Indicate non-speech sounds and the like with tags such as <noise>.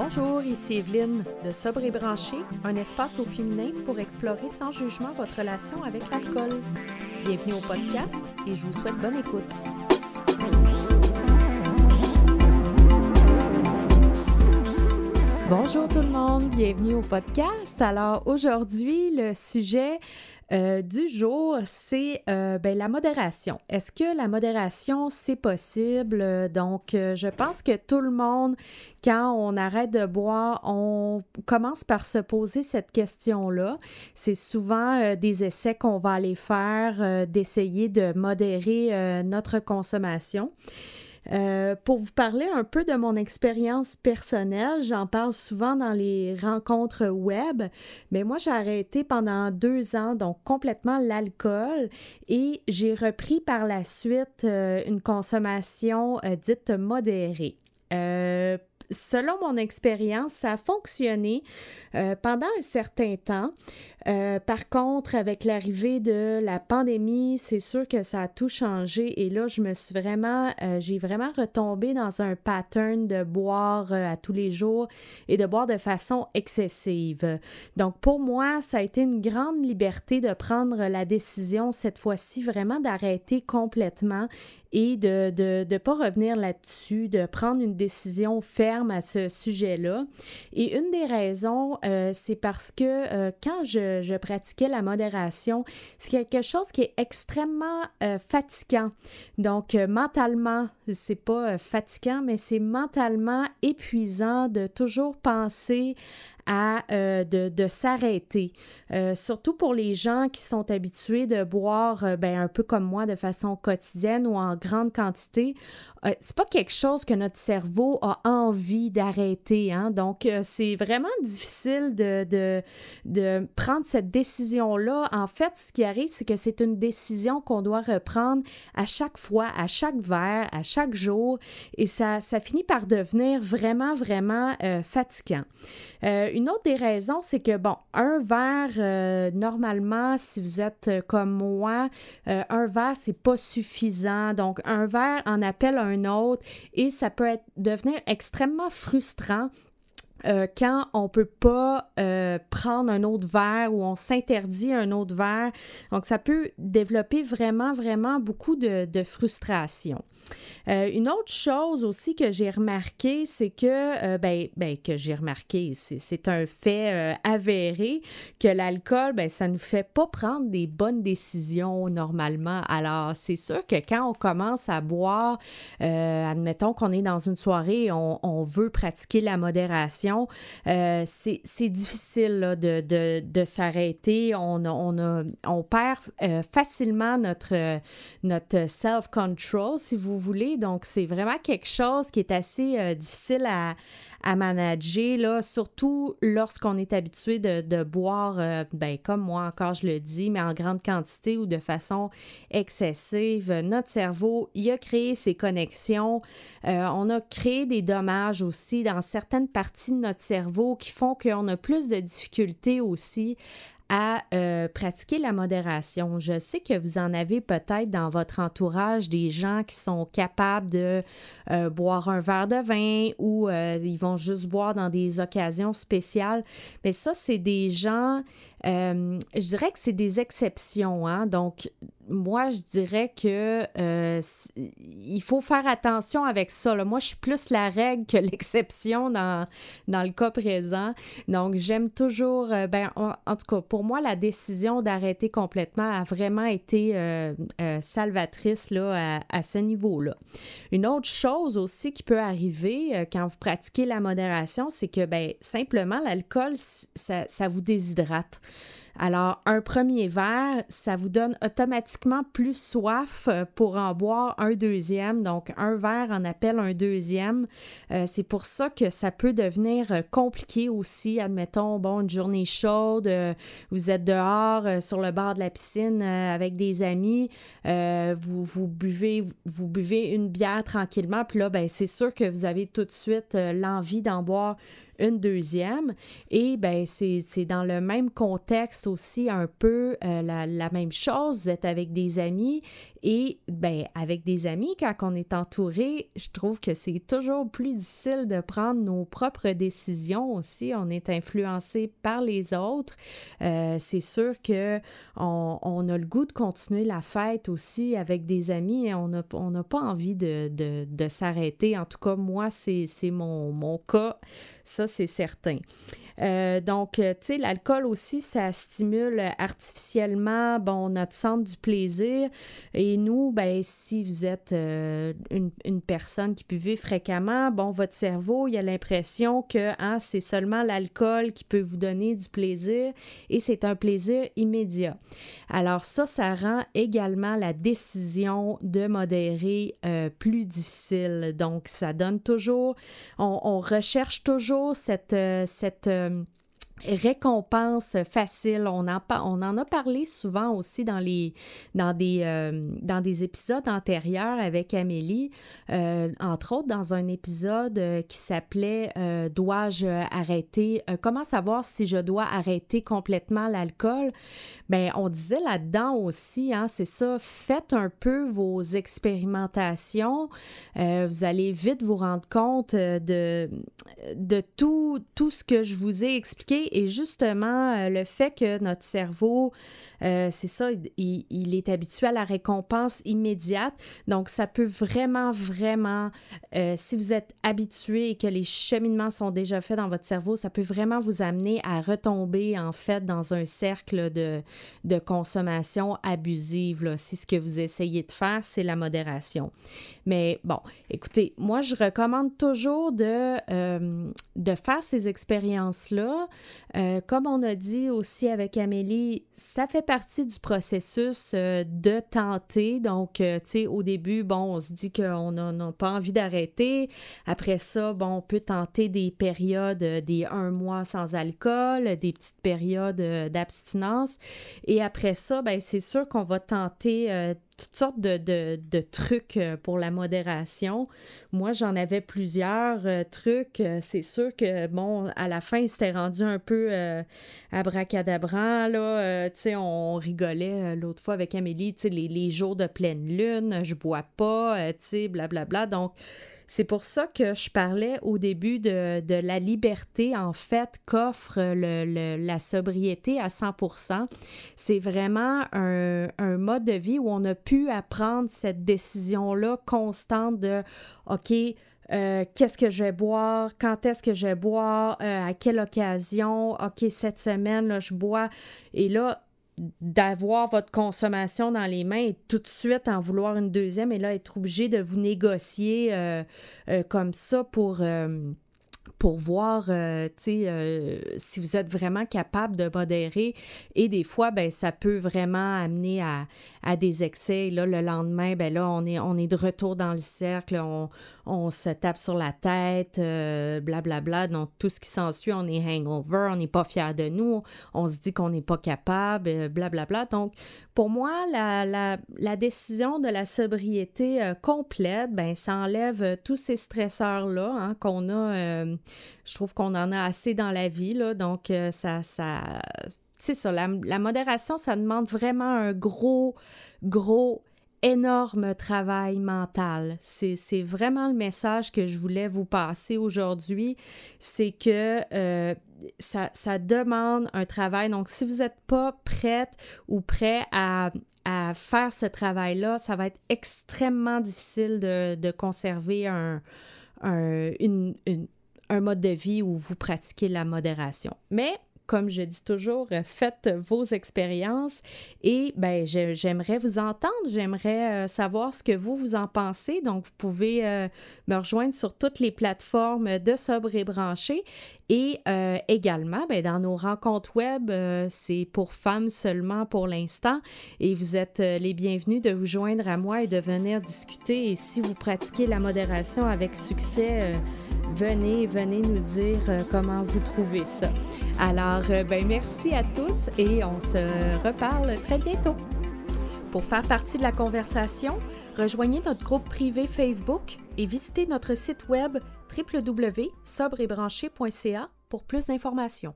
Bonjour, ici Evelyne de Sobre et Branché, un espace au féminin pour explorer sans jugement votre relation avec l'alcool. Bienvenue au podcast et je vous souhaite bonne écoute. Bonjour tout le monde, bienvenue au podcast. Alors aujourd'hui, le sujet euh, du jour, c'est euh, ben, la modération. Est-ce que la modération, c'est possible? Donc, euh, je pense que tout le monde, quand on arrête de boire, on commence par se poser cette question-là. C'est souvent des essais qu'on va aller faire, d'essayer de modérer notre consommation. Euh, pour vous parler un peu de mon expérience personnelle, j'en parle souvent dans les rencontres web, mais moi j'ai arrêté pendant deux ans, donc complètement l'alcool, et j'ai repris par la suite euh, une consommation euh, dite modérée. Selon mon expérience, ça a fonctionné pendant un certain temps. Euh, par contre, avec l'arrivée de la pandémie, c'est sûr que ça a tout changé et là, je me suis vraiment, euh, j'ai vraiment retombé dans un pattern de boire euh, à tous les jours et de boire de façon excessive. Donc, pour moi, ça a été une grande liberté de prendre la décision cette fois-ci vraiment d'arrêter complètement et de ne de, pas revenir là-dessus, de prendre une décision ferme à ce sujet-là. Et une des raisons, c'est parce que quand je, pratiquais la modération, c'est quelque chose qui est extrêmement euh, fatigant. Donc, euh, mentalement, c'est pas euh, fatigant, mais c'est mentalement épuisant de toujours penser à de, s'arrêter. surtout pour les gens qui sont habitués de boire ben, un peu comme moi de façon quotidienne ou en grande quantité. Euh, c'est pas quelque chose que notre cerveau a envie d'arrêter. Hein? Donc, euh, c'est vraiment difficile de, de, prendre cette décision-là. En fait, ce qui arrive, c'est que c'est une décision qu'on doit reprendre à chaque fois, à chaque verre, à chaque jour. Et ça, ça finit par devenir vraiment, vraiment euh, fatigant. une autre des raisons, c'est que, bon, un verre, normalement, si vous êtes comme moi, un verre, c'est pas suffisant. Donc, un verre en appelle un autre et ça peut devenir extrêmement frustrant euh, quand on ne peut pas euh, prendre un autre verre ou on s'interdit un autre verre. Donc, ça peut développer vraiment, vraiment beaucoup de, frustration. Euh, une autre chose aussi que j'ai remarqué, c'est que, ben, ben, que j'ai remarqué, c'est un fait avéré que l'alcool, ben, ça ne nous fait pas prendre des bonnes décisions normalement. Alors, c'est sûr que quand on commence à boire, admettons qu'on est dans une soirée on, on veut pratiquer la modération, euh, c'est difficile de, s'arrêter. On, perd euh, facilement notre, notre self-control, si vous voulez. Donc, c'est vraiment quelque chose qui est assez euh, difficile à, à manager, surtout lorsqu'on est habitué de, boire, euh, ben, comme moi encore je le dis, mais en grande quantité ou de façon excessive. Notre cerveau, il a créé ses connexions. Euh, on a créé des dommages aussi dans certaines parties de notre cerveau qui font qu'on a plus de difficultés aussi à euh, pratiquer la modération. Je sais que vous en avez peut-être dans votre entourage des gens qui sont capables de euh, boire un verre de vin ou euh, ils vont juste boire dans des occasions spéciales. Mais ça, c'est des gens, je dirais que c'est des exceptions. Hein? Donc, moi, je dirais que euh, il faut faire attention avec ça. Moi, je suis plus la règle que <laughs> l'exception dans, dans le cas présent. Donc, j'aime toujours, euh, ben, en, tout cas, pour moi, la décision d'arrêter complètement a vraiment été euh, salvatrice là, à, ce niveau-là. Une autre chose aussi qui peut arriver quand vous pratiquez la modération, c'est que, ben, simplement, l'alcool, ça, ça vous déshydrate. Alors, un premier verre, ça vous donne automatiquement plus soif euh, pour en boire un deuxième. Donc, un verre en appelle un deuxième. Euh, c'est pour ça que ça peut devenir euh, compliqué aussi. Admettons, bon, une journée chaude, vous êtes dehors sur le bord de la piscine avec des amis, vous, buvez, vous buvez une bière tranquillement, puis là, ben, c'est sûr que vous avez tout de suite l'envie d'en boire une deuxième. Et ben c'est dans le même contexte aussi un peu euh, la, même chose. Vous êtes avec des amis Et ben, avec des amis, quand on est entouré, je trouve que c'est toujours plus difficile de prendre nos propres décisions aussi. On est influencé par les autres. Euh, c'est sûr que on, a le goût de continuer la fête aussi avec des amis et on n'a on pas envie de, de, de s'arrêter. En tout cas, moi, c'est mon, mon cas. Ça, c'est certain. Euh, donc, euh, tu sais, l'alcool aussi, ça stimule artificiellement, bon, notre centre du plaisir. Et nous, ben, si vous êtes euh, une, personne qui buvait fréquemment, bon, votre cerveau, il a l'impression que hein, c'est seulement l'alcool qui peut vous donner du plaisir et c'est un plaisir immédiat. Alors ça, ça rend également la décision de modérer plus difficile. Donc, ça donne toujours, on recherche toujours cette, cette récompense facile. On en, a parlé souvent aussi dans, les, dans, des, euh, épisodes antérieurs avec Amélie, euh, entre autres dans un épisode euh, qui s'appelait Dois-je arrêter? comment savoir si je dois arrêter complètement l'alcool? Bien, on disait là-dedans aussi, hein, c'est ça, faites un peu vos expérimentations. vous allez vite vous rendre compte de, tout ce que je vous ai expliqué et justement, euh, le fait que notre cerveau, euh, c'est ça, il, est habitué à la récompense immédiate. Donc, ça peut vraiment, vraiment, euh, si vous êtes habitué et que les cheminements sont déjà faits dans votre cerveau, ça peut vraiment vous amener à retomber, en fait, dans un cercle de, de consommation abusive. Si ce que vous essayez de faire, c'est la modération. Mais bon, écoutez, moi, je recommande toujours de, de faire ces expériences-là. Euh, comme on a dit aussi avec Amélie, ça fait partie du processus euh, de tenter. Donc, euh, tu sais, au début, bon, on se dit qu'on n'a pas envie d'arrêter. Après ça, bon, on peut tenter des périodes, des un mois sans alcool, des petites périodes d'abstinence. Et après ça, ben, c'est sûr qu'on va tenter toutes sortes de, trucs euh, pour la modération. Moi, j'en avais plusieurs euh, trucs. Euh, c'est sûr que, bon, à la fin, c'était rendu un peu abracadabrant, là. tu sais, on rigolait l'autre fois avec Amélie, tu sais, les, les, jours de pleine lune, je bois pas, tu sais, blablabla. Donc, c'est pour ça que je parlais au début de, la liberté, en fait, qu'offre la sobriété à 100% C'est vraiment un, mode de vie où on a pu apprendre cette décision-là constante de OK, euh, qu'est-ce que je vais boire, quand est-ce que je vais boire, euh, à quelle occasion, OK, cette semaine, là, je bois. Et là, d'avoir votre consommation dans les mains et tout de suite en vouloir une deuxième et là être obligé de vous négocier euh, euh, comme ça pour euh, voir si vous êtes vraiment capable de modérer. Et des fois, ben, ça peut vraiment amener à, à des excès. Et là, le lendemain, ben là, on est, on est de retour dans le cercle, on, on se tape sur la tête, blablabla. Euh, bla, bla. Donc, tout ce qui s'ensuit, on est hangover, on n'est pas fier de nous, on se dit qu'on n'est pas capable, blablabla. Euh, bla, bla. Donc, pour moi, la, décision de la sobriété euh, complète, ben, ça enlève tous ces stresseurs-là hein, qu'on a. je trouve qu'on en a assez dans la vie, là, donc ça, c'est ça, la, modération, ça demande vraiment un gros, gros énorme travail mental. C'est vraiment le message que je voulais vous passer aujourd'hui. C'est que euh, ça, demande un travail. Donc, si vous n'êtes pas prête ou prêt à, faire ce travail-là, ça va être extrêmement difficile de, conserver un, un mode de vie où vous pratiquez la modération. Mais comme je dis toujours, euh, faites vos expériences. Et ben, j'aimerais vous entendre, j'aimerais euh, savoir ce que vous, vous en pensez. Donc, vous pouvez euh, me rejoindre sur toutes les plateformes de Sobre et Branché et également, ben, dans nos rencontres web, c'est pour femmes seulement pour l'instant. Et vous êtes les bienvenus de vous joindre à moi et de venir discuter. Et si vous pratiquez la modération avec succès, venez, venez nous dire euh, comment vous trouvez ça. Alors, euh, ben, merci à tous et on se reparle très bientôt. Pour faire partie de la conversation, rejoignez notre groupe privé Facebook et visitez notre site web www.sobrebranché.ca pour plus d'informations.